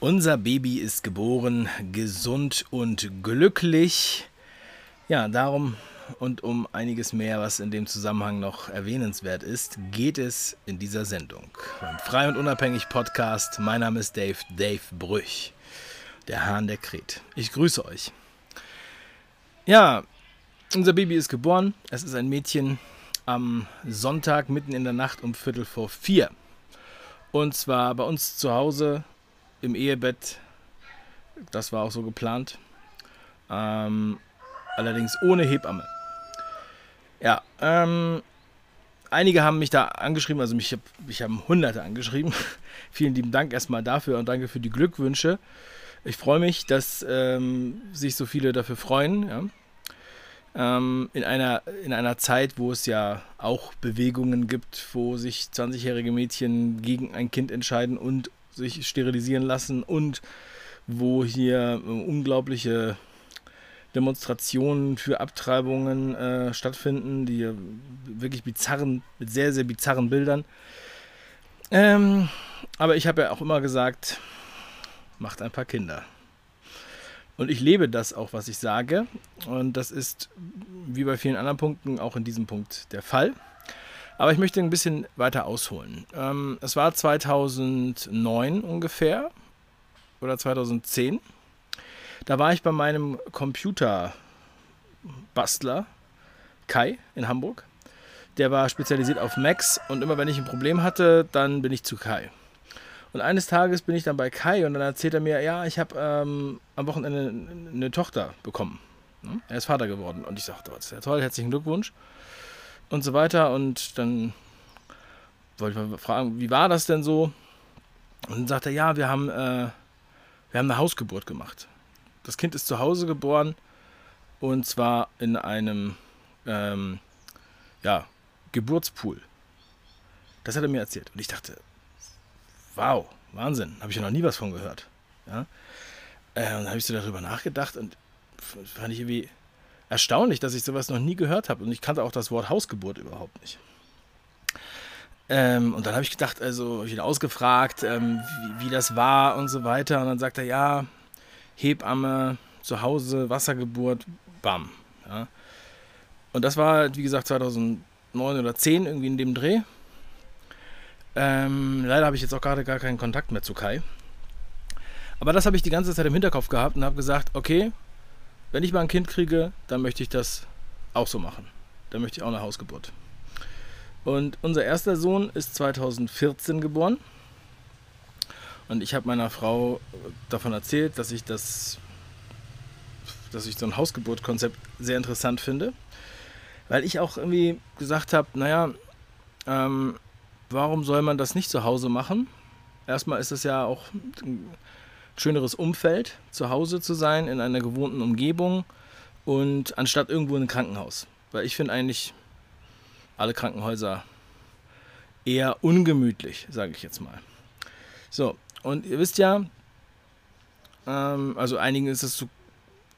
Unser Baby ist geboren, gesund und glücklich. Ja, darum und um einiges mehr, was in dem Zusammenhang noch erwähnenswert ist, geht es in dieser Sendung. Beim Frei und Unabhängig Podcast. Mein Name ist Dave, Dave Brüch, der Hahn der Kret. Ich grüße euch. Ja, unser Baby ist geboren. Es ist ein Mädchen am Sonntag mitten in der Nacht um Viertel vor vier. Und zwar bei uns zu Hause im Ehebett. Das war auch so geplant. Ähm, allerdings ohne Hebamme. Ja, ähm, einige haben mich da angeschrieben, also mich, mich haben Hunderte angeschrieben. Vielen lieben Dank erstmal dafür und danke für die Glückwünsche. Ich freue mich, dass ähm, sich so viele dafür freuen. Ja. Ähm, in, einer, in einer Zeit, wo es ja auch Bewegungen gibt, wo sich 20-jährige Mädchen gegen ein Kind entscheiden und sich sterilisieren lassen und wo hier äh, unglaubliche Demonstrationen für Abtreibungen äh, stattfinden, die wirklich bizarren, mit sehr, sehr bizarren Bildern. Ähm, aber ich habe ja auch immer gesagt, macht ein paar Kinder. Und ich lebe das auch, was ich sage. Und das ist wie bei vielen anderen Punkten auch in diesem Punkt der Fall. Aber ich möchte ein bisschen weiter ausholen. Ähm, es war 2009 ungefähr oder 2010. Da war ich bei meinem Computerbastler Kai in Hamburg. Der war spezialisiert auf Macs und immer wenn ich ein Problem hatte, dann bin ich zu Kai. Und eines Tages bin ich dann bei Kai und dann erzählt er mir, ja, ich habe ähm, am Wochenende eine Tochter bekommen. Er ist Vater geworden. Und ich sagte, das ist ja toll, herzlichen Glückwunsch und so weiter. Und dann wollte ich mal fragen, wie war das denn so? Und dann sagte er, ja, wir haben, äh, wir haben eine Hausgeburt gemacht. Das Kind ist zu Hause geboren und zwar in einem ähm, ja, Geburtspool. Das hat er mir erzählt. Und ich dachte, wow, Wahnsinn, habe ich ja noch nie was von gehört. Ja? Äh, und dann habe ich so darüber nachgedacht und fand ich irgendwie erstaunlich, dass ich sowas noch nie gehört habe. Und ich kannte auch das Wort Hausgeburt überhaupt nicht. Ähm, und dann habe ich gedacht, also ich ihn ausgefragt, ähm, wie, wie, das war und so weiter. Und dann sagt er, ja, Hebamme, zu Hause, Wassergeburt, bam. Ja. Und das war, wie gesagt, 2009 oder 10 irgendwie in dem Dreh. Ähm, leider habe ich jetzt auch gerade gar keinen Kontakt mehr zu Kai. Aber das habe ich die ganze Zeit im Hinterkopf gehabt und habe gesagt, okay, wenn ich mal ein Kind kriege, dann möchte ich das auch so machen. Dann möchte ich auch eine Hausgeburt. Und unser erster Sohn ist 2014 geboren. Und ich habe meiner Frau davon erzählt, dass ich das, dass ich so ein Hausgeburtkonzept sehr interessant finde. Weil ich auch irgendwie gesagt habe, naja, ähm, warum soll man das nicht zu Hause machen? Erstmal ist es ja auch schöneres Umfeld, zu Hause zu sein, in einer gewohnten Umgebung und anstatt irgendwo in einem Krankenhaus. Weil ich finde eigentlich alle Krankenhäuser eher ungemütlich, sage ich jetzt mal. So, und ihr wisst ja, ähm, also einigen ist es zu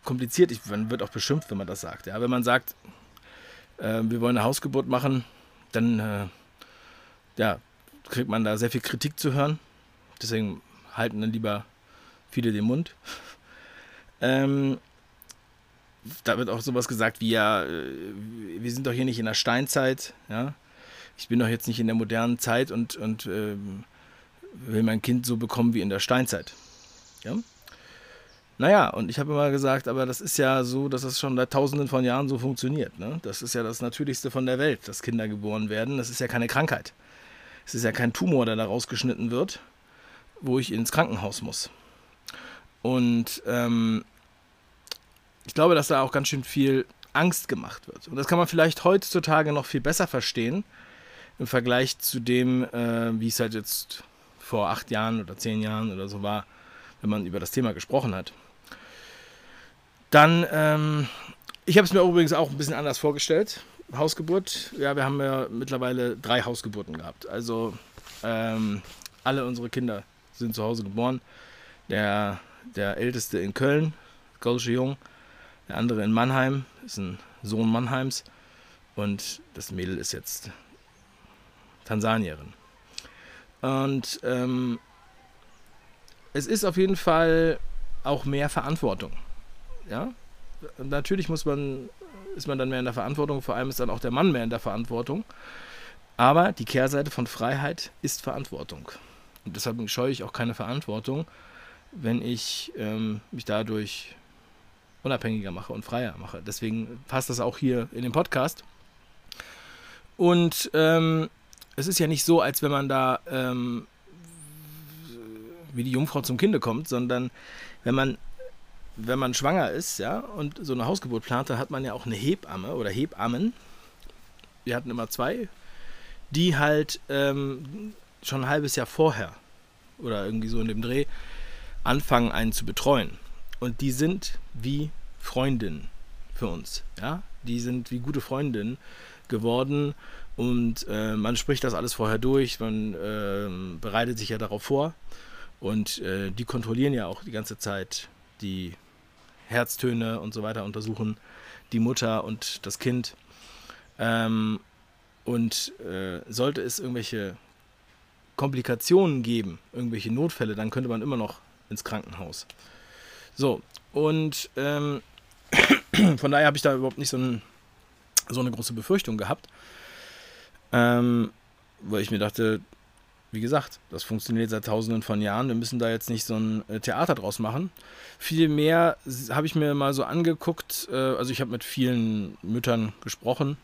kompliziert, ich, man wird auch beschimpft, wenn man das sagt. Ja? Wenn man sagt, äh, wir wollen eine Hausgeburt machen, dann äh, ja, kriegt man da sehr viel Kritik zu hören. Deswegen halten dann lieber viele den Mund. Ähm, da wird auch sowas gesagt wie, ja, äh, wir sind doch hier nicht in der Steinzeit, ja. Ich bin doch jetzt nicht in der modernen Zeit und, und äh, will mein Kind so bekommen wie in der Steinzeit. Ja? Naja, und ich habe immer gesagt, aber das ist ja so, dass es schon seit tausenden von Jahren so funktioniert. Ne? Das ist ja das Natürlichste von der Welt, dass Kinder geboren werden. Das ist ja keine Krankheit. Es ist ja kein Tumor, der da rausgeschnitten wird, wo ich ins Krankenhaus muss. Und ähm, ich glaube, dass da auch ganz schön viel Angst gemacht wird. Und das kann man vielleicht heutzutage noch viel besser verstehen im Vergleich zu dem, äh, wie es halt jetzt vor acht Jahren oder zehn Jahren oder so war, wenn man über das Thema gesprochen hat. Dann, ähm, ich habe es mir übrigens auch ein bisschen anders vorgestellt. Hausgeburt, ja, wir haben ja mittlerweile drei Hausgeburten gehabt. Also ähm, alle unsere Kinder sind zu Hause geboren. Der der älteste in Köln, Golsche Jung, der andere in Mannheim, ist ein Sohn Mannheims und das Mädel ist jetzt Tansanierin. Und ähm, es ist auf jeden Fall auch mehr Verantwortung. Ja, natürlich muss man, ist man dann mehr in der Verantwortung, vor allem ist dann auch der Mann mehr in der Verantwortung. Aber die Kehrseite von Freiheit ist Verantwortung. Und deshalb scheue ich auch keine Verantwortung, wenn ich ähm, mich dadurch unabhängiger mache und freier mache. Deswegen passt das auch hier in den Podcast. Und ähm, es ist ja nicht so, als wenn man da ähm, wie die Jungfrau zum Kinde kommt, sondern wenn man wenn man schwanger ist, ja, und so eine Hausgeburt plant, dann hat man ja auch eine Hebamme oder Hebammen. Wir hatten immer zwei, die halt ähm, schon ein halbes Jahr vorher oder irgendwie so in dem Dreh anfangen, einen zu betreuen. Und die sind wie Freundinnen für uns. Ja? Die sind wie gute Freundinnen geworden und äh, man spricht das alles vorher durch, man äh, bereitet sich ja darauf vor und äh, die kontrollieren ja auch die ganze Zeit die Herztöne und so weiter, untersuchen die Mutter und das Kind. Ähm, und äh, sollte es irgendwelche Komplikationen geben, irgendwelche Notfälle, dann könnte man immer noch ins Krankenhaus. So, und ähm, von daher habe ich da überhaupt nicht so, ein, so, eine große Befürchtung gehabt. Ähm, weil ich mir dachte, wie gesagt, das funktioniert seit tausenden von Jahren. Wir müssen da jetzt nicht so ein äh, Theater draus machen. Vielmehr habe ich mir mal so angeguckt, äh, also ich habe mit vielen Müttern gesprochen,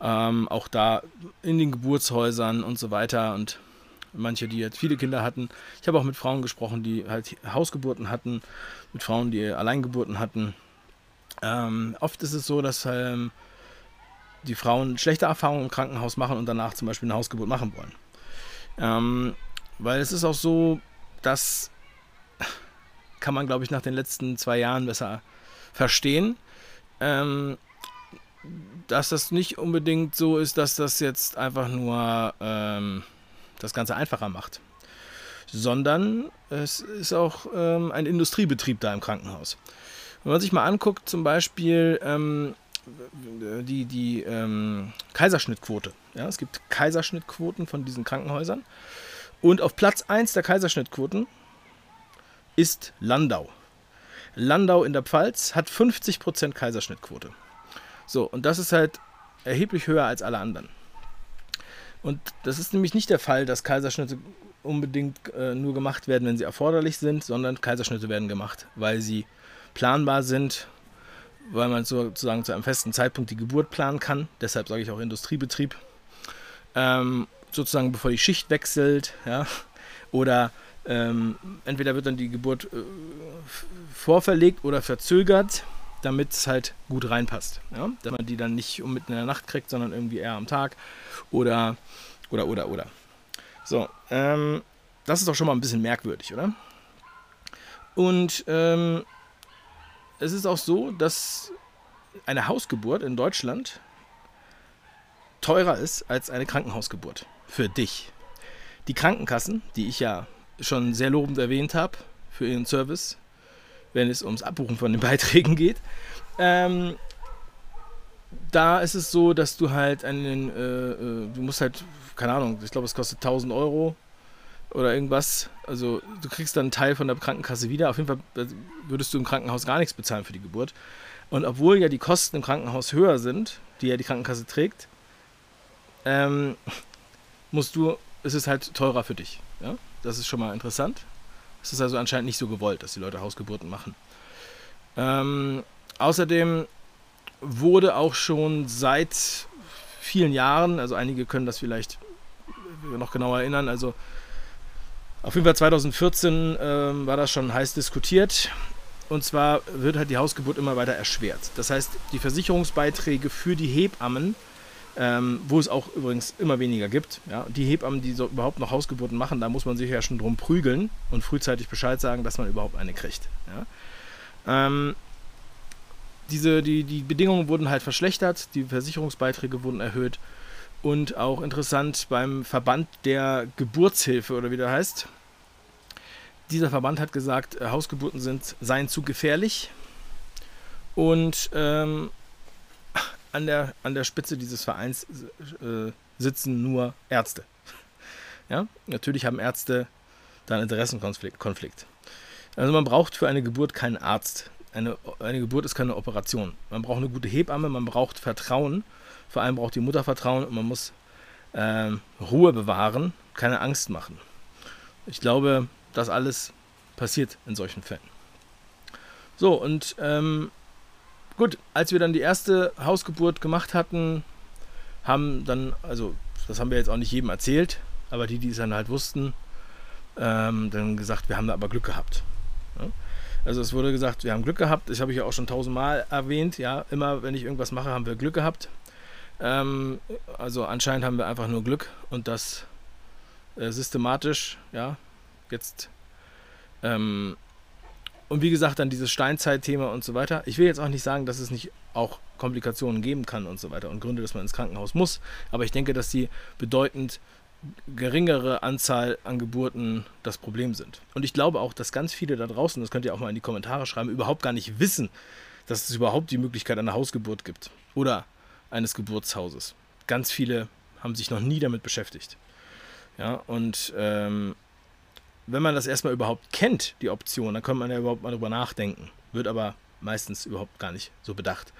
ähm, auch da in den Geburtshäusern und so weiter und manche, die jetzt viele Kinder hatten. Ich habe auch mit Frauen gesprochen, die halt Hausgeburten hatten, mit Frauen, die Alleingeburten hatten. Ähm, oft ist es so, dass ähm, die Frauen schlechte Erfahrungen im Krankenhaus machen und danach zum Beispiel eine Hausgeburt machen wollen. Ähm, weil es ist auch so, dass kann man, glaube ich, nach den letzten zwei Jahren besser verstehen. Ähm, dass das nicht unbedingt so ist, dass das jetzt einfach nur ähm, das Ganze einfacher macht, sondern es ist auch ähm, ein Industriebetrieb da im Krankenhaus. Wenn man sich mal anguckt, zum Beispiel ähm, die, die ähm, Kaiserschnittquote. Ja, es gibt Kaiserschnittquoten von diesen Krankenhäusern. Und auf Platz 1 der Kaiserschnittquoten ist Landau. Landau in der Pfalz hat 50% Kaiserschnittquote. So, und das ist halt erheblich höher als alle anderen. Und das ist nämlich nicht der Fall, dass Kaiserschnitte unbedingt äh, nur gemacht werden, wenn sie erforderlich sind, sondern Kaiserschnitte werden gemacht, weil sie planbar sind, weil man sozusagen zu einem festen Zeitpunkt die Geburt planen kann. Deshalb sage ich auch Industriebetrieb. Ähm, sozusagen bevor die Schicht wechselt, ja, oder ähm, entweder wird dann die Geburt äh, vorverlegt oder verzögert, damit es halt gut reinpasst. Ja? Dass man die dann nicht um mitten in der Nacht kriegt, sondern irgendwie eher am Tag oder, oder, oder, oder. So, ähm, das ist doch schon mal ein bisschen merkwürdig, oder? Und ähm, es ist auch so, dass eine Hausgeburt in Deutschland teurer ist als eine Krankenhausgeburt. Für dich. Die Krankenkassen, die ich ja schon sehr lobend erwähnt habe für ihren Service, wenn es ums Abbuchen von den Beiträgen geht, ähm, da ist es so, dass du halt einen, äh, äh, du musst halt, keine Ahnung, ich glaube, es kostet 1000 Euro oder irgendwas. Also du kriegst dann einen Teil von der Krankenkasse wieder. Auf jeden Fall äh, würdest du im Krankenhaus gar nichts bezahlen für die Geburt. Und obwohl ja die Kosten im Krankenhaus höher sind, die ja die Krankenkasse trägt, ähm, musst du, ist es halt teurer für dich. Ja? Das ist schon mal interessant. Es ist also anscheinend nicht so gewollt, dass die Leute Hausgeburten machen. Ähm, außerdem wurde auch schon seit vielen Jahren, also einige können das vielleicht noch genauer erinnern, also auf jeden Fall 2014 ähm, war das schon heiß diskutiert. Und zwar wird halt die Hausgeburt immer weiter erschwert. Das heißt, die Versicherungsbeiträge für die Hebammen, ähm, wo es auch übrigens immer weniger gibt, ja, die Hebammen, die so überhaupt noch Hausgeburten machen, da muss man sich ja schon drum prügeln und frühzeitig Bescheid sagen, dass man überhaupt eine kriegt. Ja. Ähm, diese, die, die Bedingungen wurden halt verschlechtert, die Versicherungsbeiträge wurden erhöht und auch interessant beim Verband der Geburtshilfe oder wie der heißt, dieser Verband hat gesagt, äh, Hausgeburten sind, seien zu gefährlich. Und ähm, an, der, an der Spitze dieses Vereins äh, sitzen nur Ärzte. Ja, natürlich haben Ärzte da ein Interessenkonflikt. Konflikt. Also man braucht für eine Geburt keinen Arzt. Eine, eine Geburt ist keine Operation. Man braucht eine gute Hebamme, man braucht Vertrauen. Vor allem braucht die Mutter Vertrauen und man muss äh, Ruhe bewahren, keine Angst machen. Ich glaube, das alles passiert in solchen Fällen. So, und ähm, gut, als wir dann die erste Hausgeburt gemacht hatten, haben dann, also das haben wir jetzt auch nicht jedem erzählt, aber die, die es dann halt wussten, ähm, dann gesagt, wir haben da aber Glück gehabt. Ja? Also es wurde gesagt, wir haben Glück gehabt. Das habe ich ja auch schon tausendmal erwähnt. Ja, immer wenn ich irgendwas mache, haben wir Glück gehabt. Ähm, also anscheinend haben wir einfach nur Glück und das äh, systematisch. Ja, jetzt ähm, und wie gesagt, dann dieses Steinzeit-Thema und so weiter. Ich will jetzt auch nicht sagen, dass es nicht auch Komplikationen geben kann und so weiter und Gründe, dass man ins Krankenhaus muss. Aber ich denke, dass die bedeutend geringere Anzahl an Geburten das Problem sind. Und ich glaube auch, dass ganz viele da draußen, das könnt ihr auch mal in die Kommentare schreiben, überhaupt gar nicht wissen, dass es überhaupt die Möglichkeit einer Hausgeburt gibt oder eines Geburtshauses. Ganz viele haben sich noch nie damit beschäftigt. Ja, und ähm, wenn man das erstmal überhaupt kennt, die Option, dann kann man ja überhaupt mal drüber nachdenken. Wird aber meistens überhaupt gar nicht so bedacht.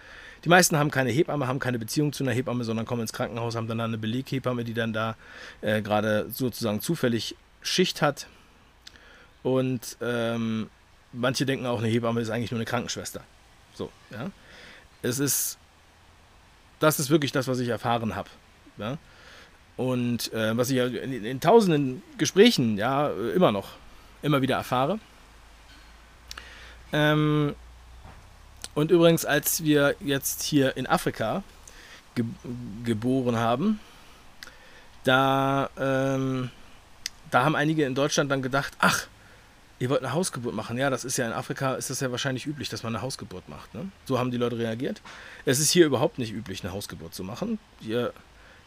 Die meisten haben keine Hebamme, haben keine Beziehung zu einer Hebamme, sondern kommen ins Krankenhaus, haben dann eine Beleghebamme, die dann da äh, gerade sozusagen zufällig Schicht hat. Und ähm, manche denken auch, eine Hebamme ist eigentlich nur eine Krankenschwester. So, ja. Es ist, das ist wirklich das, was ich erfahren habe. Ja. Und äh, was ich ja in, in, tausenden Gesprächen ja immer noch, immer wieder erfahre. Ähm, und übrigens, als wir jetzt hier in Afrika ge geboren haben, da, ähm, da haben einige in Deutschland dann gedacht, ach, ihr wollt eine Hausgeburt machen. Ja, das ist ja in Afrika, ist das ja wahrscheinlich üblich, dass man eine Hausgeburt macht. Ne? So haben die Leute reagiert. Es ist hier überhaupt nicht üblich, eine Hausgeburt zu machen. Hier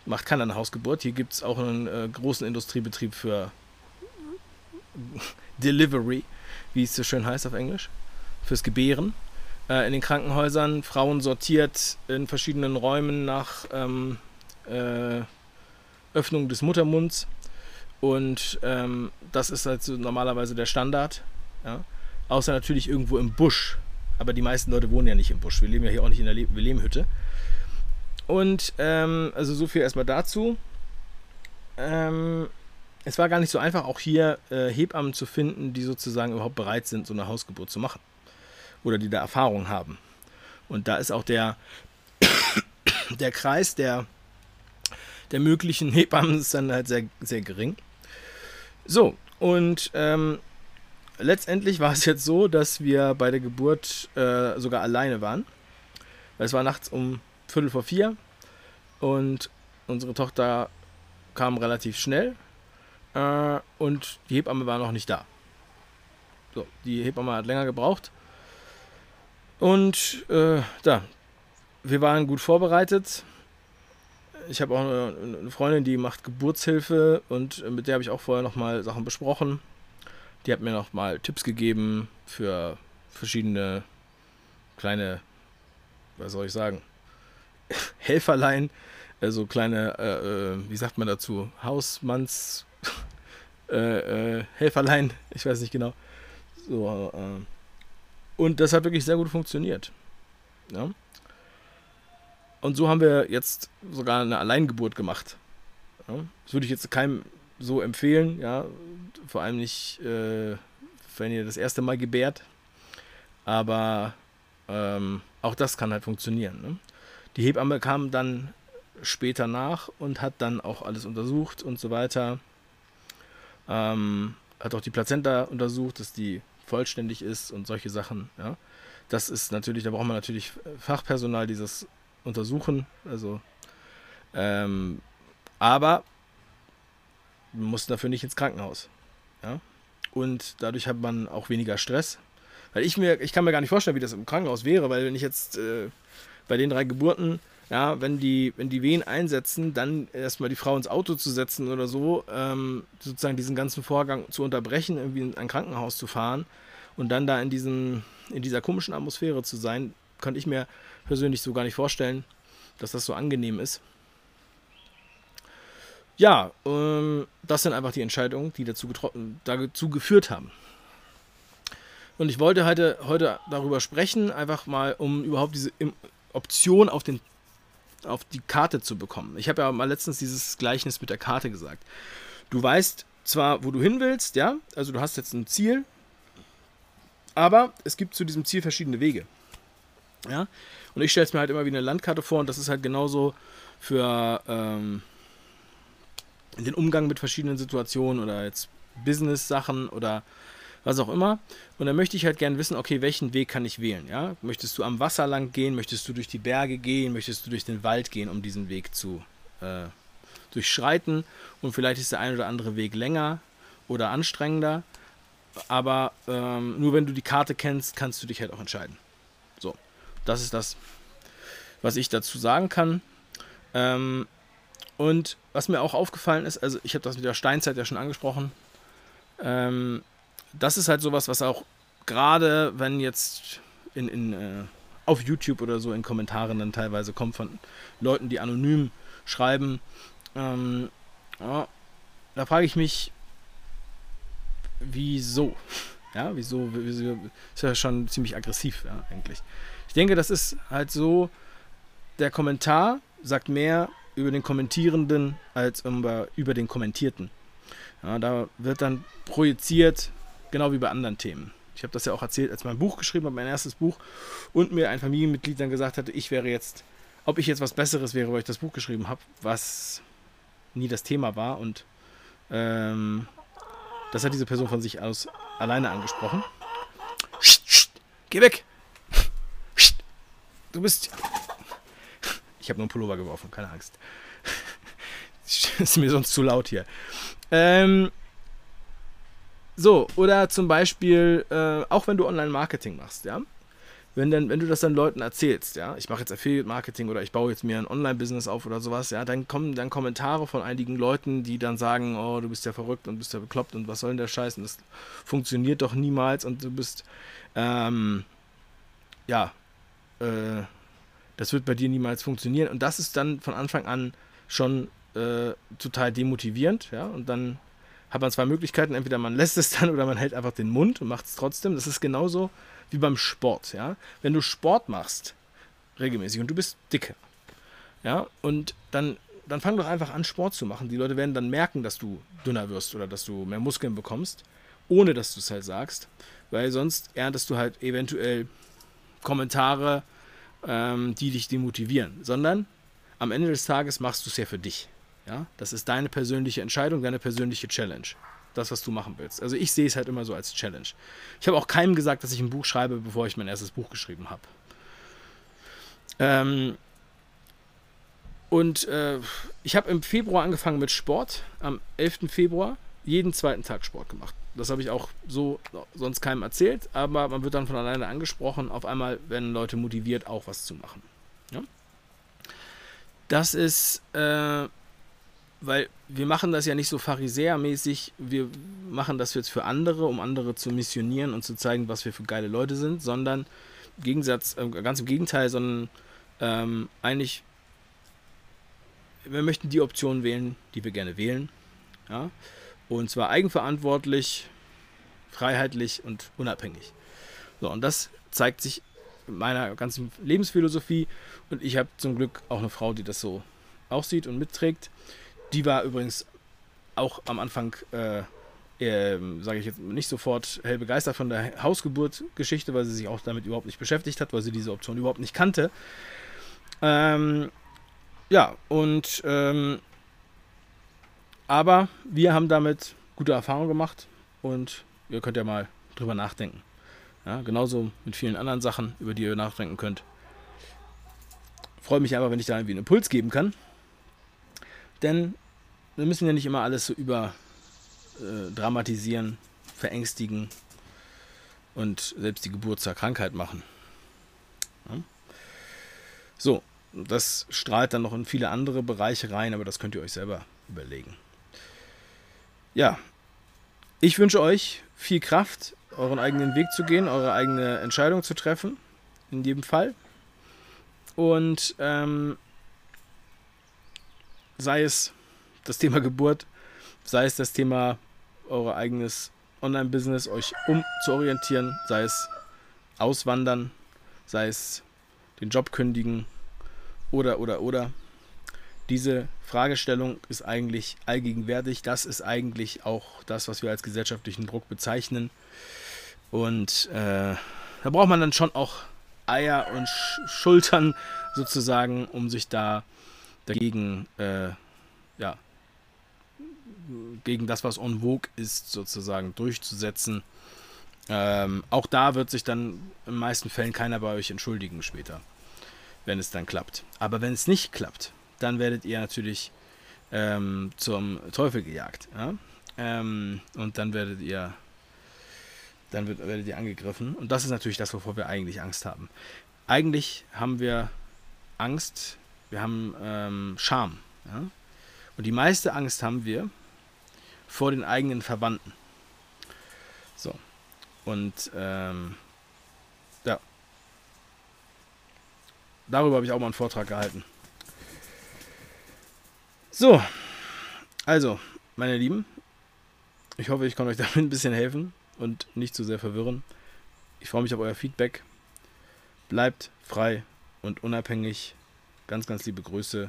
macht keiner eine Hausgeburt. Hier gibt es auch einen äh, großen Industriebetrieb für Delivery, wie es so schön heißt auf Englisch, fürs Gebären. Äh, in den Krankenhäusern Frauen sortiert in verschiedenen Räumen nach ähm, äh, Öffnung des Muttermunds. Und ähm, das ist halt so normalerweise der Standard. Ja? Außer natürlich irgendwo im Busch. Aber die meisten Leute wohnen ja nicht im Busch. Wir leben ja hier auch nicht in der Le Lehmhütte. Und ähm, also so viel erstmal dazu. Ähm, es war gar nicht so einfach, auch hier äh, Hebammen zu finden, die sozusagen überhaupt bereit sind, so eine Hausgeburt zu machen. Oder die da Erfahrung haben. Und da ist auch der, der Kreis der, der möglichen Hebammen ist dann halt sehr, sehr gering. So, und ähm, letztendlich war es jetzt so, dass wir bei der Geburt äh, sogar alleine waren. Es war nachts um Viertel vor vier und unsere Tochter kam relativ schnell äh, und die Hebamme war noch nicht da. So, die Hebamme hat länger gebraucht. Und äh, da, wir waren gut vorbereitet. Ich habe auch eine, Freundin, die macht Geburtshilfe und mit der habe ich auch vorher nochmal Sachen besprochen. Die hat mir nochmal Tipps gegeben für verschiedene kleine, was soll ich sagen, Helferlein, also kleine, äh, äh, wie sagt man dazu, Hausmanns, äh, Helferlein, ich weiß nicht genau. So, und das hat wirklich sehr gut funktioniert. Ja? Und so haben wir jetzt sogar eine Alleingeburt gemacht. Ja? Das würde ich jetzt keinem so empfehlen, ja, vor allem nicht, äh, wenn ihr das erste Mal gebärt. Aber ähm, auch das kann halt funktionieren. Ne? Die Hebamme kam dann später nach und hat dann auch alles untersucht und so weiter. Ähm, hat auch die Plazenta untersucht, dass die vollständig ist und solche Sachen. Ja. Das ist natürlich, da braucht man natürlich Fachpersonal, dieses untersuchen. Also, ähm, aber man muss dafür nicht ins Krankenhaus. Ja. Und dadurch hat man auch weniger Stress. Weil ich mir, ich kann mir gar nicht vorstellen, wie das im Krankenhaus wäre, weil wenn ich jetzt äh, bei den drei Geburten, ja, wenn die, wenn die Wehen einsetzen, dann erstmal die Frau ins Auto zu setzen oder so, ähm, sozusagen diesen ganzen Vorgang zu unterbrechen, irgendwie in ein Krankenhaus zu fahren und dann da in, diesen, in dieser komischen Atmosphäre zu sein, könnte ich mir persönlich so gar nicht vorstellen, dass das so angenehm ist. Ja, ähm, das sind einfach die Entscheidungen, die dazu, dazu geführt haben. Und ich wollte heute, heute darüber sprechen, einfach mal, um überhaupt diese Option auf, den, auf die Karte zu bekommen. Ich habe ja mal letztens dieses Gleichnis mit der Karte gesagt. Du weißt zwar, wo du hin willst, ja, also du hast jetzt ein Ziel, aber es gibt zu diesem Ziel verschiedene Wege. Ja, und ich stelle es mir halt immer wie eine Landkarte vor und das ist halt genauso für ähm, den Umgang mit verschiedenen Situationen oder jetzt Business-Sachen oder was auch immer. Und dann möchte ich halt gerne wissen, okay, welchen Weg kann ich wählen? Ja? Möchtest du am Wasser lang gehen? Möchtest du durch die Berge gehen? Möchtest du durch den Wald gehen, um diesen Weg zu äh, durchschreiten? Und vielleicht ist der ein oder andere Weg länger oder anstrengender. Aber ähm, nur wenn du die Karte kennst, kannst du dich halt auch entscheiden. So, das ist das, was ich dazu sagen kann. Ähm, und was mir auch aufgefallen ist, also ich habe das mit der Steinzeit ja schon angesprochen, ähm, das ist halt sowas, was auch gerade, wenn jetzt in, in, äh, auf YouTube oder so in Kommentaren dann teilweise kommt von Leuten, die anonym schreiben, ähm, ja, da frage ich mich, wieso? Ja, wieso, wieso? Ist ja schon ziemlich aggressiv, ja, eigentlich. Ich denke, das ist halt so, der Kommentar sagt mehr über den Kommentierenden als über, über den Kommentierten. Ja, da wird dann projiziert, Genau wie bei anderen Themen. Ich habe das ja auch erzählt, als mein Buch geschrieben habe, mein erstes Buch, und mir ein Familienmitglied dann gesagt hatte, ich wäre jetzt, ob ich jetzt was Besseres wäre, weil ich das Buch geschrieben habe, was nie das Thema war. Und ähm, das hat diese Person von sich aus alleine angesprochen. Geh weg! Du bist. Ich habe nur einen Pullover geworfen, keine Angst. ist mir sonst zu laut hier. Ähm, so, oder zum Beispiel, äh, auch wenn du Online-Marketing machst, ja. Wenn, dann, wenn du das dann Leuten erzählst, ja, ich mache jetzt Affiliate-Marketing oder ich baue jetzt mir ein Online-Business auf oder sowas, ja, dann kommen dann Kommentare von einigen Leuten, die dann sagen, oh, du bist ja verrückt und bist ja bekloppt und was soll denn der Scheiß? Und das funktioniert doch niemals und du bist, ähm, ja, äh, das wird bei dir niemals funktionieren. Und das ist dann von Anfang an schon äh, total demotivierend, ja, und dann hat man zwei Möglichkeiten. Entweder man lässt es dann oder man hält einfach den Mund und macht es trotzdem. Das ist genauso wie beim Sport. Ja? Wenn du Sport machst, regelmäßig, und du bist dicke, ja, und dann, dann fang doch einfach an, Sport zu machen. Die Leute werden dann merken, dass du dünner wirst oder dass du mehr Muskeln bekommst, ohne dass du es halt sagst. Weil sonst erntest du halt eventuell Kommentare, ähm, die dich demotivieren. Sondern am Ende des Tages machst du es ja für dich. Ja, das ist deine persönliche Entscheidung, deine persönliche Challenge. Das, was du machen willst. Also ich sehe es halt immer so als Challenge. Ich habe auch keinem gesagt, dass ich ein Buch schreibe, bevor ich mein erstes Buch geschrieben habe. Ähm, und äh, ich habe im Februar angefangen mit Sport. Am 11. Februar jeden zweiten Tag Sport gemacht. Das habe ich auch so sonst keinem erzählt, aber man wird dann von alleine angesprochen. Auf einmal werden Leute motiviert, auch was zu machen. Ja? Das ist äh, weil wir machen das ja nicht so pharisäermäßig, wir machen das jetzt für andere, um andere zu missionieren und zu zeigen, was wir für geile Leute sind, sondern im Gegensatz, äh, ganz im Gegenteil, sondern ähm, eigentlich, wir möchten die Option wählen, die wir gerne wählen. Ja? Und zwar eigenverantwortlich, freiheitlich und unabhängig. So, und das zeigt sich in meiner ganzen Lebensphilosophie. Und ich habe zum Glück auch eine Frau, die das so auch sieht und mitträgt. Die war übrigens auch am Anfang, äh, äh, sage ich jetzt nicht sofort hell begeistert von der Hausgeburt-Geschichte, weil sie sich auch damit überhaupt nicht beschäftigt hat, weil sie diese Option überhaupt nicht kannte. Ähm, ja, und ähm, aber wir haben damit gute Erfahrungen gemacht und ihr könnt ja mal drüber nachdenken. Ja, genauso mit vielen anderen Sachen, über die ihr nachdenken könnt. Freue mich aber, wenn ich da irgendwie einen Impuls geben kann. Denn wir müssen ja nicht immer alles so über äh, dramatisieren, verängstigen und selbst die Geburt zur Krankheit machen. Ja? So, das strahlt dann noch in viele andere Bereiche rein, aber das könnt ihr euch selber überlegen. Ja, ich wünsche euch viel Kraft, euren eigenen Weg zu gehen, eure eigene Entscheidung zu treffen, in jedem Fall. Und ähm, sei es, das Thema Geburt, sei es das Thema euer eigenes Online-Business, euch umzuorientieren, sei es auswandern, sei es den Job kündigen oder, oder, oder. Diese Fragestellung ist eigentlich allgegenwärtig. Das ist eigentlich auch das, was wir als gesellschaftlichen Druck bezeichnen. Und äh, da braucht man dann schon auch Eier und Sch Schultern sozusagen, um sich da dagegen, äh, ja, gegen das, was en vogue ist, sozusagen durchzusetzen. Ähm, auch da wird sich dann in den meisten Fällen keiner bei euch entschuldigen später, wenn es dann klappt. Aber wenn es nicht klappt, dann werdet ihr natürlich ähm, zum Teufel gejagt. Ja? Ähm, und dann werdet ihr dann wird, werdet ihr angegriffen. Und das ist natürlich das, wovor wir eigentlich Angst haben. Eigentlich haben wir Angst, wir haben ähm, Scham. Ja? Und die meiste Angst haben wir vor den eigenen Verwandten. So. Und ähm, ja. Darüber habe ich auch mal einen Vortrag gehalten. So. Also, meine Lieben, ich hoffe, ich konnte euch damit ein bisschen helfen und nicht zu sehr verwirren. Ich freue mich auf euer Feedback. Bleibt frei und unabhängig. Ganz, ganz liebe Grüße.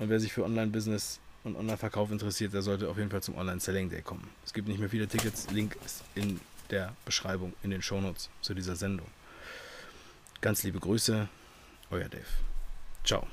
Und wer sich für Online-Business und Online-Verkauf interessiert, der sollte auf jeden Fall zum Online-Selling Day kommen. Es gibt nicht mehr viele Tickets. Link ist in der Beschreibung, in den Shownotes zu dieser Sendung. Ganz liebe Grüße, euer Dave. Ciao.